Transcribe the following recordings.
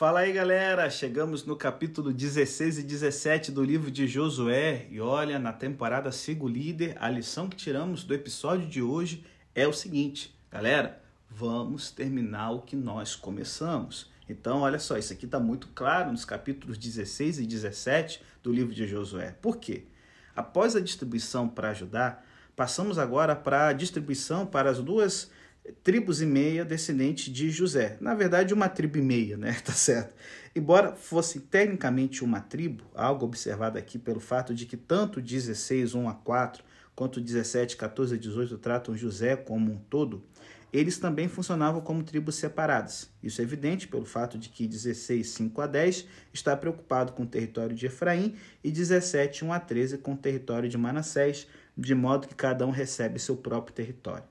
Fala aí, galera! Chegamos no capítulo 16 e 17 do livro de Josué. E olha, na temporada Sigo Líder, a lição que tiramos do episódio de hoje é o seguinte: galera, vamos terminar o que nós começamos. Então, olha só, isso aqui está muito claro nos capítulos 16 e 17 do livro de Josué. Por quê? Após a distribuição para ajudar, passamos agora para a distribuição para as duas tribos e meia descendentes de José. Na verdade, uma tribo e meia, né? Tá certo. Embora fosse tecnicamente uma tribo, algo observado aqui pelo fato de que tanto 16, 1 a 4, quanto 17, 14 a 18 tratam José como um todo, eles também funcionavam como tribos separadas. Isso é evidente pelo fato de que 16, 5 a 10 está preocupado com o território de Efraim e 17, 1 a 13 com o território de Manassés, de modo que cada um recebe seu próprio território.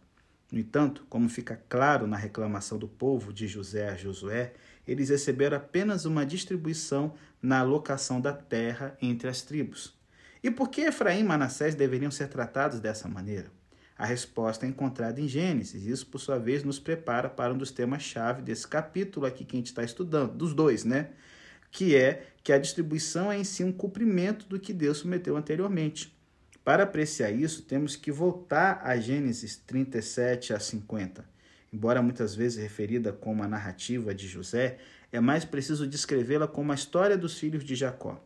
No entanto, como fica claro na reclamação do povo de José a Josué, eles receberam apenas uma distribuição na alocação da terra entre as tribos. E por que Efraim e Manassés deveriam ser tratados dessa maneira? A resposta é encontrada em Gênesis. Isso, por sua vez, nos prepara para um dos temas-chave desse capítulo aqui que a gente está estudando, dos dois, né? Que é que a distribuição é em si um cumprimento do que Deus prometeu anteriormente. Para apreciar isso, temos que voltar a Gênesis 37 a 50. Embora muitas vezes referida como a narrativa de José, é mais preciso descrevê-la como a história dos filhos de Jacó.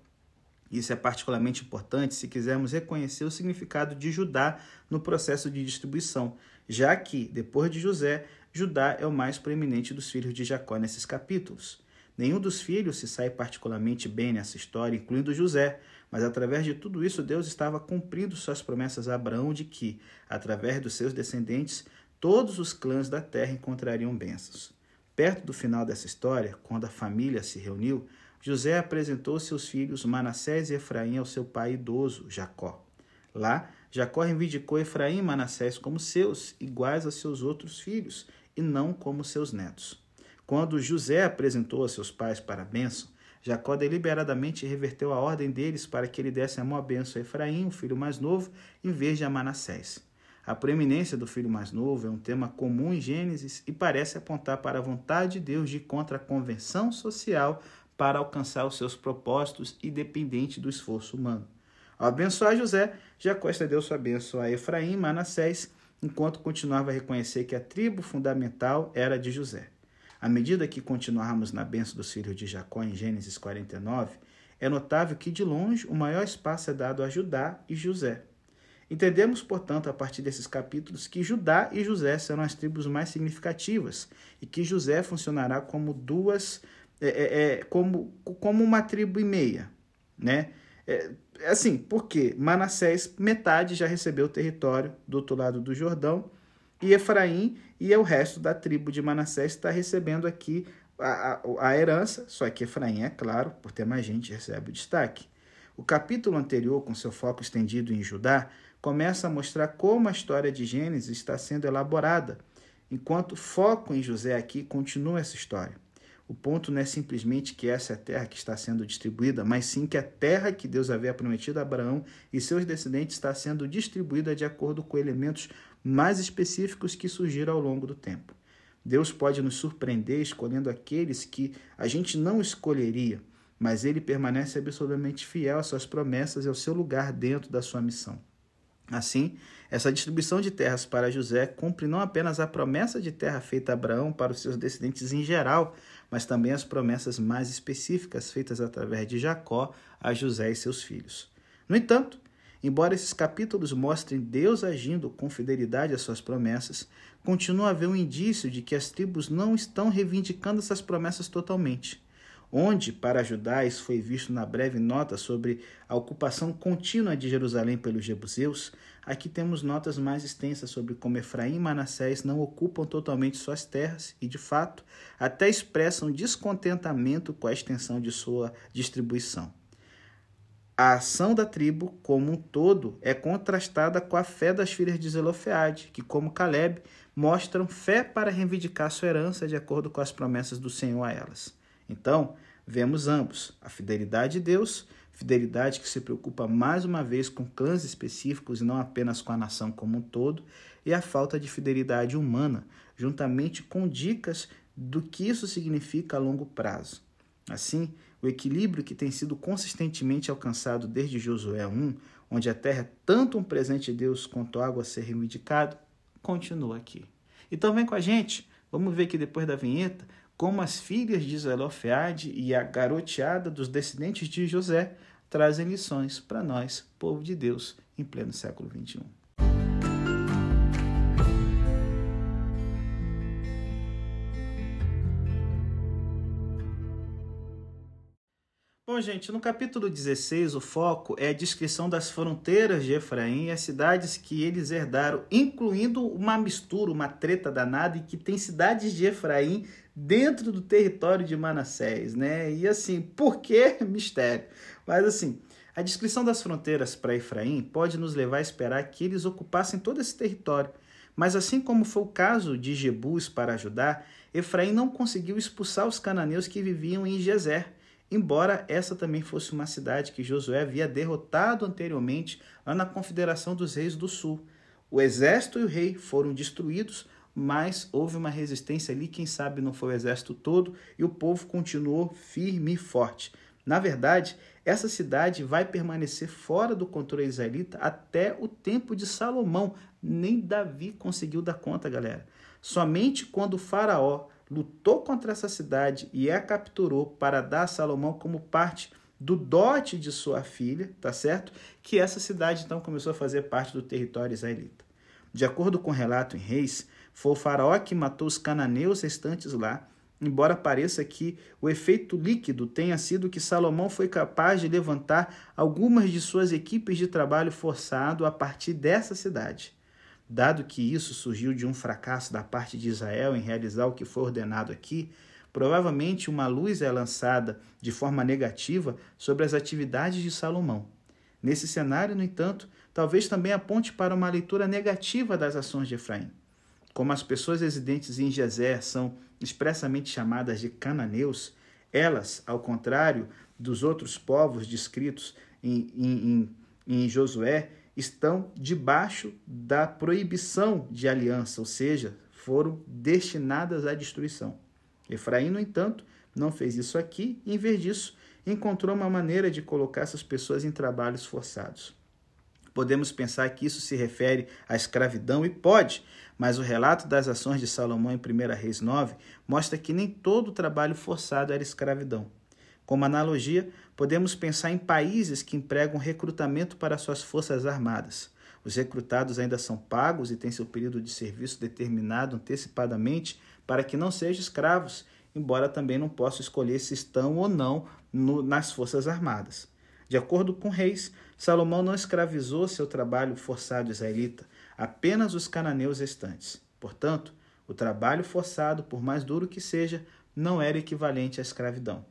Isso é particularmente importante se quisermos reconhecer o significado de Judá no processo de distribuição, já que, depois de José, Judá é o mais proeminente dos filhos de Jacó nesses capítulos. Nenhum dos filhos se sai particularmente bem nessa história, incluindo José, mas através de tudo isso, Deus estava cumprindo suas promessas a Abraão de que, através dos seus descendentes, todos os clãs da terra encontrariam bênçãos. Perto do final dessa história, quando a família se reuniu, José apresentou seus filhos Manassés e Efraim ao seu pai idoso, Jacó. Lá, Jacó reivindicou Efraim e Manassés como seus, iguais a seus outros filhos, e não como seus netos. Quando José apresentou a seus pais para a bênção, Jacó deliberadamente reverteu a ordem deles para que ele desse a maior bênção a Efraim, o filho mais novo, em vez de a Manassés. A preeminência do filho mais novo é um tema comum em Gênesis e parece apontar para a vontade de Deus de ir contra a convenção social para alcançar os seus propósitos, independente do esforço humano. Ao abençoar José, Jacó estendeu sua bênção a Efraim e Manassés, enquanto continuava a reconhecer que a tribo fundamental era de José. À medida que continuarmos na benção dos filhos de Jacó em Gênesis 49, é notável que de longe o maior espaço é dado a Judá e José. Entendemos, portanto, a partir desses capítulos, que Judá e José serão as tribos mais significativas e que José funcionará como duas, é, é, é como, como uma tribo e meia, né? É, assim, porque Manassés, metade já recebeu o território do outro lado do Jordão, e Efraim e o resto da tribo de Manassés está recebendo aqui a, a, a, herança, só que Efraim, é claro, por ter mais gente, recebe o destaque. O capítulo anterior, com seu foco estendido em Judá, começa a mostrar como a história de Gênesis está sendo elaborada, enquanto o foco em José aqui continua essa história. O ponto não é simplesmente que essa é a terra que está sendo distribuída, mas sim que a terra que Deus havia prometido a Abraão e seus descendentes está sendo distribuída de acordo com elementos mais específicos que surgiram ao longo do tempo. Deus pode nos surpreender escolhendo aqueles que a gente não escolheria, mas ele permanece absolutamente fiel às suas promessas e ao seu lugar dentro da sua missão. Assim, essa distribuição de terras para José cumpre não apenas a promessa de terra feita a Abraão para os seus descendentes em geral, mas também as promessas mais específicas feitas através de Jacó a José e seus filhos. No entanto, Embora esses capítulos mostrem Deus agindo com fidelidade às suas promessas, continua a haver um indício de que as tribos não estão reivindicando essas promessas totalmente. Onde, para ajudar, isso foi visto na breve nota sobre a ocupação contínua de Jerusalém pelos jebuseus, aqui temos notas mais extensas sobre como Efraim e Manassés não ocupam totalmente suas terras e, de fato, até expressam descontentamento com a extensão de sua distribuição. A ação da tribo como um todo é contrastada com a fé das filhas de Zelofeade, que, como Caleb, mostram fé para reivindicar sua herança de acordo com as promessas do Senhor a elas. Então, vemos ambos: a fidelidade de Deus, fidelidade que se preocupa mais uma vez com clãs específicos e não apenas com a nação como um todo, e a falta de fidelidade humana, juntamente com dicas do que isso significa a longo prazo. Assim, o equilíbrio que tem sido consistentemente alcançado desde Josué 1, onde a terra é tanto um presente de Deus quanto água a ser reivindicado, continua aqui. Então vem com a gente, vamos ver que depois da vinheta, como as filhas de Zelofeade e a garoteada dos descendentes de José trazem lições para nós, povo de Deus, em pleno século XXI. Bom, gente, no capítulo 16, o foco é a descrição das fronteiras de Efraim e as cidades que eles herdaram, incluindo uma mistura, uma treta danada, e que tem cidades de Efraim dentro do território de Manassés, né? E assim, por que mistério? Mas assim, a descrição das fronteiras para Efraim pode nos levar a esperar que eles ocupassem todo esse território. Mas assim como foi o caso de Jebus para Judá, Efraim não conseguiu expulsar os cananeus que viviam em Gezer embora essa também fosse uma cidade que Josué havia derrotado anteriormente na Confederação dos Reis do Sul. O exército e o rei foram destruídos, mas houve uma resistência ali, quem sabe não foi o exército todo, e o povo continuou firme e forte. Na verdade, essa cidade vai permanecer fora do controle israelita até o tempo de Salomão. Nem Davi conseguiu dar conta, galera. Somente quando o Faraó lutou contra essa cidade e a capturou para dar a Salomão como parte do dote de sua filha, tá certo? Que essa cidade então começou a fazer parte do território israelita. De acordo com o relato em Reis, foi o faraó que matou os cananeus restantes lá, embora pareça que o efeito líquido tenha sido que Salomão foi capaz de levantar algumas de suas equipes de trabalho forçado a partir dessa cidade. Dado que isso surgiu de um fracasso da parte de Israel em realizar o que foi ordenado aqui, provavelmente uma luz é lançada de forma negativa sobre as atividades de Salomão. Nesse cenário, no entanto, talvez também aponte para uma leitura negativa das ações de Efraim. Como as pessoas residentes em Gezer são expressamente chamadas de cananeus, elas, ao contrário dos outros povos descritos em, em, em, em Josué, estão debaixo da proibição de aliança, ou seja, foram destinadas à destruição. Efraim, no entanto, não fez isso aqui e, em vez disso, encontrou uma maneira de colocar essas pessoas em trabalhos forçados. Podemos pensar que isso se refere à escravidão e pode, mas o relato das ações de Salomão em 1 Reis 9 mostra que nem todo trabalho forçado era escravidão. Como analogia, podemos pensar em países que empregam recrutamento para suas forças armadas. Os recrutados ainda são pagos e têm seu período de serviço determinado antecipadamente para que não sejam escravos, embora também não possam escolher se estão ou não no, nas forças armadas. De acordo com Reis, Salomão não escravizou seu trabalho forçado israelita, apenas os cananeus restantes. Portanto, o trabalho forçado, por mais duro que seja, não era equivalente à escravidão.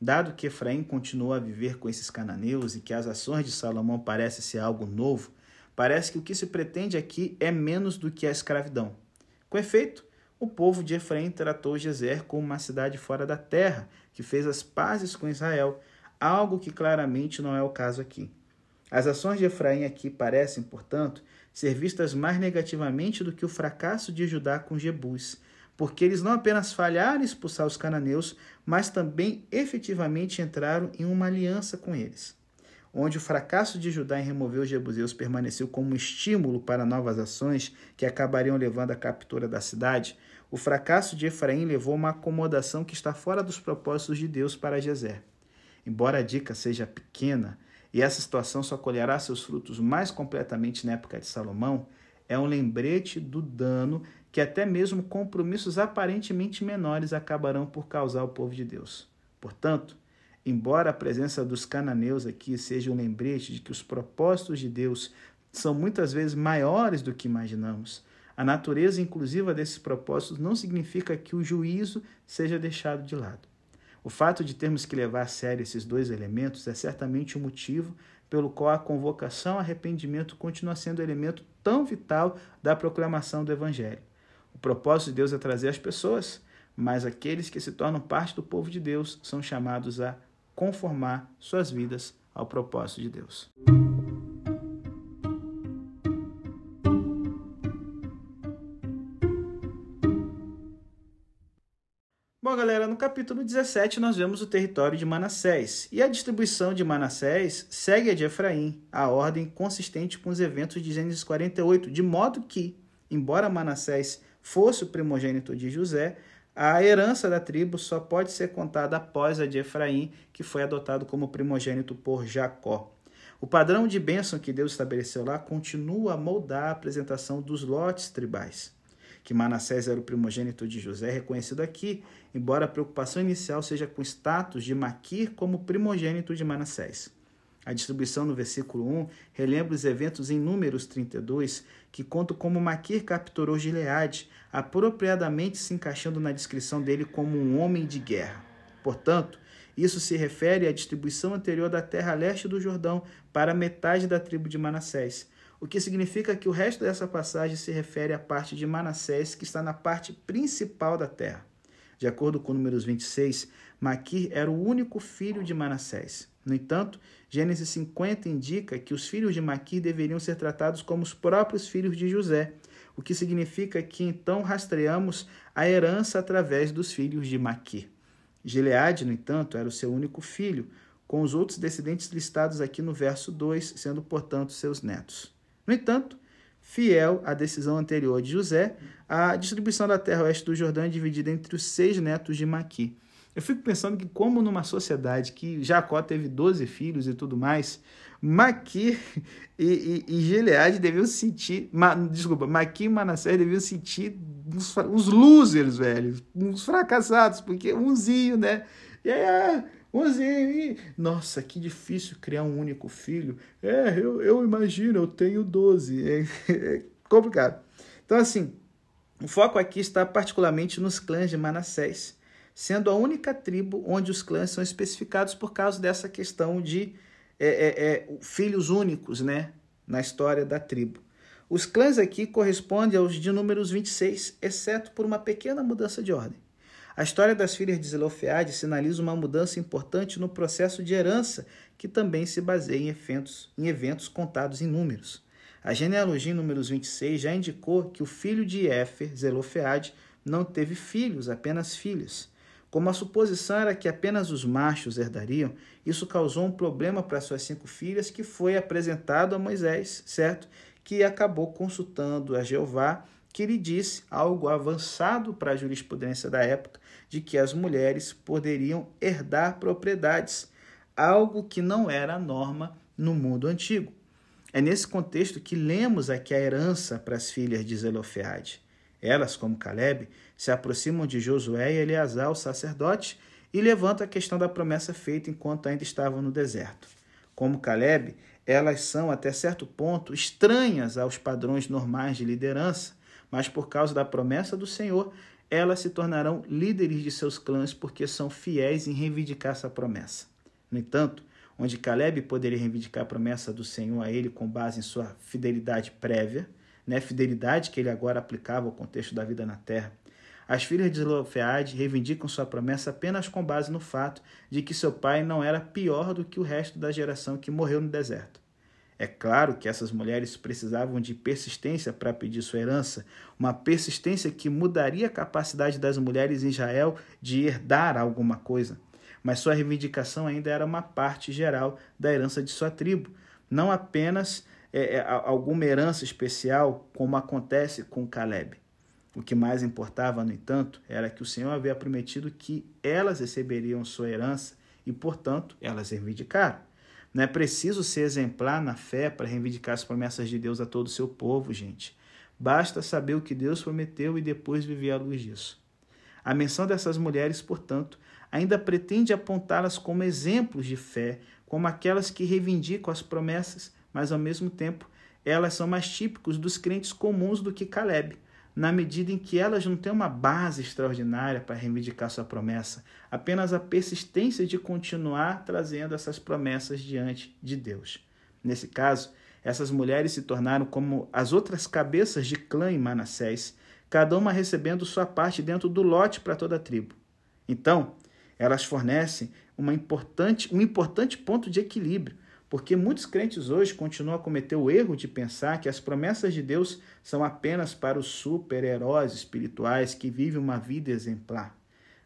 Dado que Efraim continua a viver com esses cananeus e que as ações de Salomão parecem ser algo novo, parece que o que se pretende aqui é menos do que a escravidão. Com efeito, o povo de Efraim tratou Gezer como uma cidade fora da terra, que fez as pazes com Israel, algo que claramente não é o caso aqui. As ações de Efraim aqui parecem, portanto, ser vistas mais negativamente do que o fracasso de Judá com Jebus, porque eles não apenas falharam em expulsar os cananeus, mas também efetivamente entraram em uma aliança com eles. Onde o fracasso de Judá em remover os jebuseus permaneceu como estímulo para novas ações que acabariam levando à captura da cidade, o fracasso de Efraim levou a uma acomodação que está fora dos propósitos de Deus para Jezer. Embora a dica seja pequena, e essa situação só colherá seus frutos mais completamente na época de Salomão, é um lembrete do dano que até mesmo compromissos aparentemente menores acabarão por causar ao povo de Deus. Portanto, embora a presença dos cananeus aqui seja um lembrete de que os propósitos de Deus são muitas vezes maiores do que imaginamos, a natureza inclusiva desses propósitos não significa que o juízo seja deixado de lado. O fato de termos que levar a sério esses dois elementos é certamente o um motivo pelo qual a convocação ao arrependimento continua sendo elemento tão vital da proclamação do Evangelho. O propósito de Deus é trazer as pessoas, mas aqueles que se tornam parte do povo de Deus são chamados a conformar suas vidas ao propósito de Deus. Bom, galera, no capítulo 17 nós vemos o território de Manassés. E a distribuição de Manassés segue a de Efraim, a ordem consistente com os eventos de Gênesis 48, de modo que, embora Manassés fosse o primogênito de José, a herança da tribo só pode ser contada após a de Efraim, que foi adotado como primogênito por Jacó. O padrão de bênção que Deus estabeleceu lá continua a moldar a apresentação dos lotes tribais. Que Manassés era o primogênito de José, reconhecido aqui, embora a preocupação inicial seja com o status de Maquir como primogênito de Manassés. A distribuição no versículo 1 relembra os eventos em Números 32, que contam como Maquir capturou Gileade, apropriadamente se encaixando na descrição dele como um homem de guerra. Portanto, isso se refere à distribuição anterior da terra leste do Jordão para metade da tribo de Manassés, o que significa que o resto dessa passagem se refere à parte de Manassés que está na parte principal da terra. De acordo com Números 26, Maquir era o único filho de Manassés. No entanto, Gênesis 50 indica que os filhos de Maquir deveriam ser tratados como os próprios filhos de José, o que significa que então rastreamos a herança através dos filhos de Maquir. Gileade, no entanto, era o seu único filho, com os outros descendentes listados aqui no verso 2, sendo, portanto, seus netos. No entanto, fiel à decisão anterior de José, a distribuição da terra oeste do Jordão é dividida entre os seis netos de Maqui. Eu fico pensando que, como numa sociedade que Jacó teve 12 filhos e tudo mais, Maqui e, e, e deviam sentir. Ma, desculpa, Maqui e Manassés deviam sentir uns, uns losers, velho. Uns fracassados, porque umzinho, né? E aí, ah, umzinho. Nossa, que difícil criar um único filho. É, eu, eu imagino, eu tenho 12. É, é complicado. Então, assim, o foco aqui está particularmente nos clãs de Manassés sendo a única tribo onde os clãs são especificados por causa dessa questão de é, é, é, filhos únicos né, na história da tribo. Os clãs aqui correspondem aos de números 26, exceto por uma pequena mudança de ordem. A história das filhas de Zelofeade sinaliza uma mudança importante no processo de herança, que também se baseia em eventos, em eventos contados em números. A genealogia em números 26 já indicou que o filho de Éfer, Zelofeade, não teve filhos, apenas filhas. Como a suposição era que apenas os machos herdariam, isso causou um problema para suas cinco filhas, que foi apresentado a Moisés, certo? Que acabou consultando a Jeová, que lhe disse algo avançado para a jurisprudência da época, de que as mulheres poderiam herdar propriedades, algo que não era a norma no mundo antigo. É nesse contexto que lemos aqui a herança para as filhas de Zelofeade. Elas, como Caleb, se aproximam de Josué e Eleazar, o sacerdote, e levantam a questão da promessa feita enquanto ainda estavam no deserto. Como Caleb, elas são, até certo ponto, estranhas aos padrões normais de liderança, mas por causa da promessa do Senhor, elas se tornarão líderes de seus clãs porque são fiéis em reivindicar essa promessa. No entanto, onde Caleb poderia reivindicar a promessa do Senhor a ele com base em sua fidelidade prévia, né, fidelidade que ele agora aplicava ao contexto da vida na terra. As filhas de Zelofeade reivindicam sua promessa apenas com base no fato de que seu pai não era pior do que o resto da geração que morreu no deserto. É claro que essas mulheres precisavam de persistência para pedir sua herança, uma persistência que mudaria a capacidade das mulheres em Israel de herdar alguma coisa. Mas sua reivindicação ainda era uma parte geral da herança de sua tribo, não apenas é, é, alguma herança especial, como acontece com Caleb. O que mais importava, no entanto, era que o Senhor havia prometido que elas receberiam sua herança e, portanto, elas reivindicaram. Não é preciso ser exemplar na fé para reivindicar as promessas de Deus a todo o seu povo, gente. Basta saber o que Deus prometeu e depois viver à luz disso. A menção dessas mulheres, portanto, ainda pretende apontá-las como exemplos de fé, como aquelas que reivindicam as promessas mas ao mesmo tempo elas são mais típicos dos crentes comuns do que Caleb, na medida em que elas não têm uma base extraordinária para reivindicar sua promessa, apenas a persistência de continuar trazendo essas promessas diante de Deus. Nesse caso, essas mulheres se tornaram como as outras cabeças de clã em Manassés, cada uma recebendo sua parte dentro do lote para toda a tribo. Então, elas fornecem uma importante, um importante ponto de equilíbrio, porque muitos crentes hoje continuam a cometer o erro de pensar que as promessas de Deus são apenas para os super-heróis espirituais que vivem uma vida exemplar.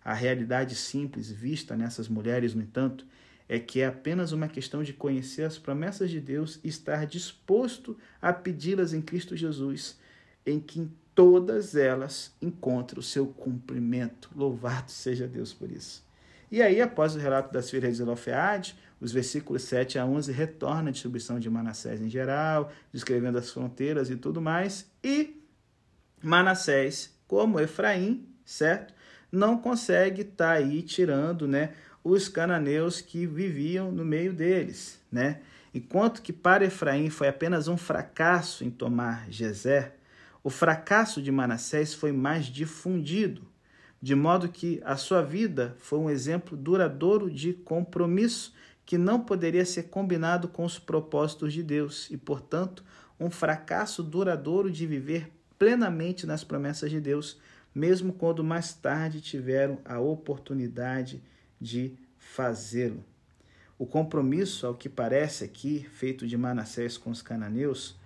A realidade simples vista nessas mulheres, no entanto, é que é apenas uma questão de conhecer as promessas de Deus e estar disposto a pedi-las em Cristo Jesus, em que em todas elas encontra o seu cumprimento. Louvado seja Deus por isso. E aí, após o relato das filhas de Zelofeade, os versículos 7 a 11 retornam a distribuição de Manassés em geral, descrevendo as fronteiras e tudo mais, e Manassés, como Efraim, certo? Não consegue estar tá aí tirando, né, os cananeus que viviam no meio deles, né? Enquanto que para Efraim foi apenas um fracasso em tomar Gezer, o fracasso de Manassés foi mais difundido, de modo que a sua vida foi um exemplo duradouro de compromisso que não poderia ser combinado com os propósitos de Deus e, portanto, um fracasso duradouro de viver plenamente nas promessas de Deus, mesmo quando mais tarde tiveram a oportunidade de fazê-lo. O compromisso, ao que parece aqui, feito de Manassés com os cananeus,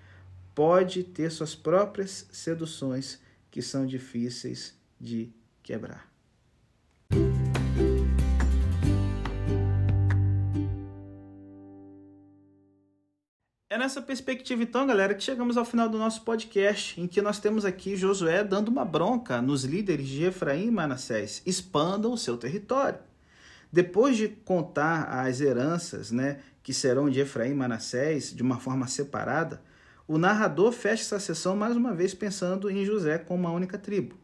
pode ter suas próprias seduções que são difíceis de quebrar. Nessa perspectiva, então, galera, que chegamos ao final do nosso podcast, em que nós temos aqui Josué dando uma bronca nos líderes de Efraim e Manassés: expandam o seu território. Depois de contar as heranças né, que serão de Efraim e Manassés de uma forma separada, o narrador fecha essa sessão mais uma vez pensando em José como uma única tribo.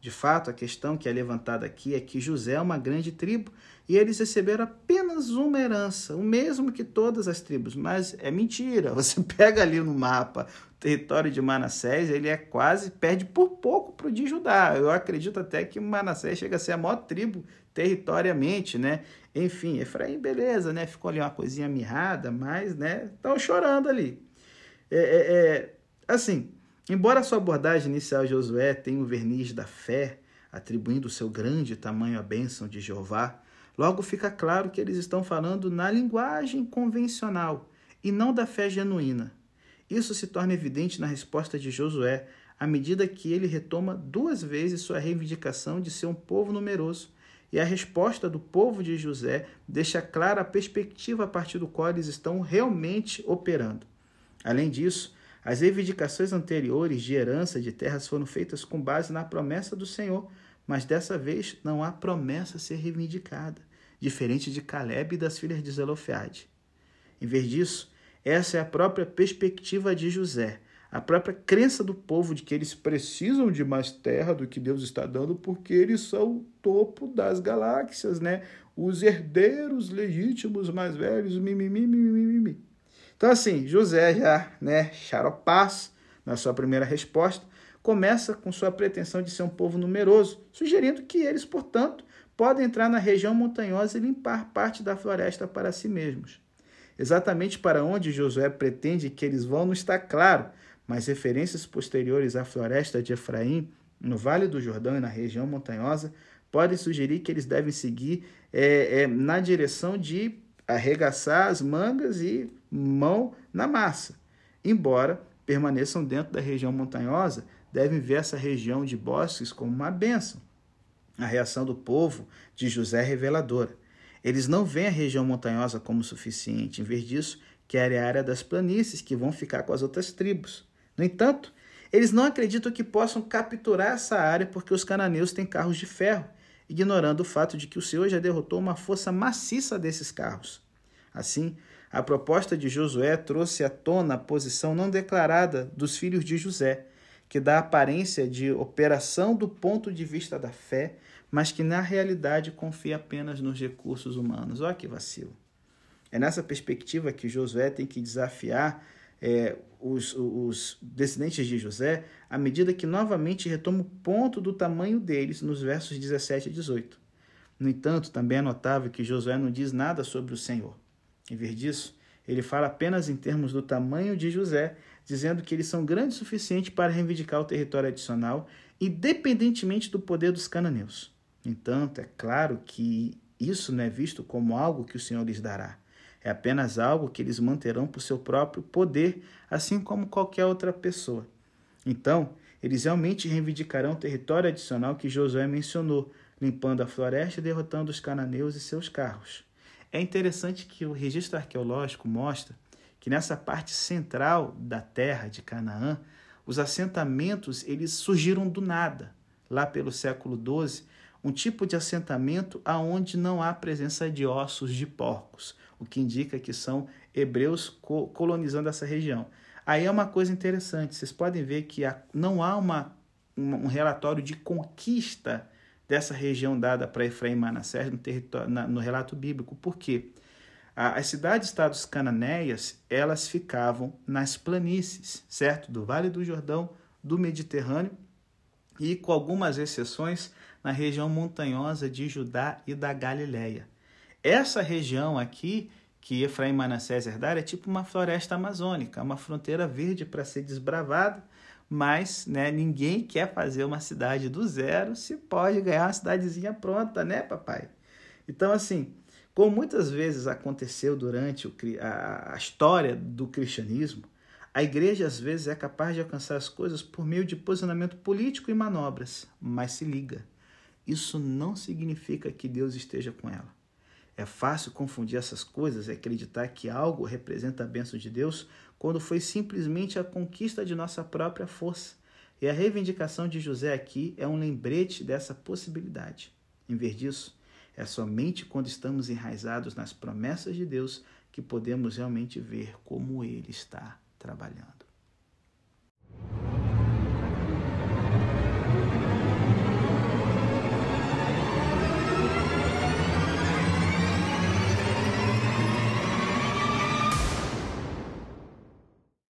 De fato, a questão que é levantada aqui é que José é uma grande tribo e eles receberam apenas uma herança, o mesmo que todas as tribos. Mas é mentira. Você pega ali no mapa o território de Manassés, ele é quase, perde por pouco para o de Judá. Eu acredito até que Manassés chega a ser a maior tribo territoriamente, né? Enfim, Efraim, beleza, né? Ficou ali uma coisinha mirrada, mas, né? Estão chorando ali. É, é, é, assim, Embora sua abordagem inicial Josué tenha o verniz da fé, atribuindo seu grande tamanho à bênção de Jeová, logo fica claro que eles estão falando na linguagem convencional e não da fé genuína. Isso se torna evidente na resposta de Josué à medida que ele retoma duas vezes sua reivindicação de ser um povo numeroso, e a resposta do povo de José deixa clara a perspectiva a partir do qual eles estão realmente operando. Além disso, as reivindicações anteriores de herança de terras foram feitas com base na promessa do Senhor, mas dessa vez não há promessa a ser reivindicada, diferente de Caleb e das filhas de Zelofeade. Em vez disso, essa é a própria perspectiva de José, a própria crença do povo de que eles precisam de mais terra do que Deus está dando porque eles são o topo das galáxias, né? Os herdeiros legítimos mais velhos, mimimi, mimimi, mimimi. Então, assim, José já, né, charopaz, na sua primeira resposta, começa com sua pretensão de ser um povo numeroso, sugerindo que eles, portanto, podem entrar na região montanhosa e limpar parte da floresta para si mesmos. Exatamente para onde Josué pretende que eles vão não está claro, mas referências posteriores à floresta de Efraim, no Vale do Jordão e na região montanhosa, podem sugerir que eles devem seguir é, é, na direção de arregaçar as mangas e mão na massa. Embora permaneçam dentro da região montanhosa, devem ver essa região de bosques como uma bênção. A reação do povo de José é reveladora. Eles não veem a região montanhosa como suficiente, em vez disso, querem a área das planícies que vão ficar com as outras tribos. No entanto, eles não acreditam que possam capturar essa área porque os cananeus têm carros de ferro, ignorando o fato de que o Senhor já derrotou uma força maciça desses carros. Assim, a proposta de Josué trouxe à tona a posição não declarada dos filhos de José, que dá aparência de operação do ponto de vista da fé, mas que na realidade confia apenas nos recursos humanos. Olha que vacilo. É nessa perspectiva que Josué tem que desafiar é, os, os descendentes de José, à medida que novamente retoma o ponto do tamanho deles nos versos 17 e 18. No entanto, também é notável que Josué não diz nada sobre o Senhor. Em vez disso, ele fala apenas em termos do tamanho de José, dizendo que eles são grandes o suficiente para reivindicar o território adicional, independentemente do poder dos cananeus. Entanto, é claro que isso não é visto como algo que o Senhor lhes dará. É apenas algo que eles manterão por seu próprio poder, assim como qualquer outra pessoa. Então, eles realmente reivindicarão o território adicional que Josué mencionou, limpando a floresta e derrotando os cananeus e seus carros. É interessante que o registro arqueológico mostra que nessa parte central da terra de Canaã, os assentamentos eles surgiram do nada, lá pelo século XII, um tipo de assentamento aonde não há presença de ossos de porcos, o que indica que são hebreus colonizando essa região. Aí é uma coisa interessante, vocês podem ver que não há uma, um relatório de conquista dessa região dada para Efraim e Manassés no, território, no relato bíblico. Por quê? As cidades-estados cananeias, elas ficavam nas planícies, certo? Do Vale do Jordão, do Mediterrâneo e, com algumas exceções, na região montanhosa de Judá e da Galileia. Essa região aqui, que Efraim e Manassés herdaram, é tipo uma floresta amazônica, uma fronteira verde para ser desbravada, mas né, ninguém quer fazer uma cidade do zero se pode ganhar uma cidadezinha pronta, né, papai? Então, assim, como muitas vezes aconteceu durante o, a, a história do cristianismo, a igreja às vezes é capaz de alcançar as coisas por meio de posicionamento político e manobras, mas se liga, isso não significa que Deus esteja com ela. É fácil confundir essas coisas e acreditar que algo representa a bênção de Deus quando foi simplesmente a conquista de nossa própria força. E a reivindicação de José aqui é um lembrete dessa possibilidade. Em vez disso, é somente quando estamos enraizados nas promessas de Deus que podemos realmente ver como Ele está trabalhando.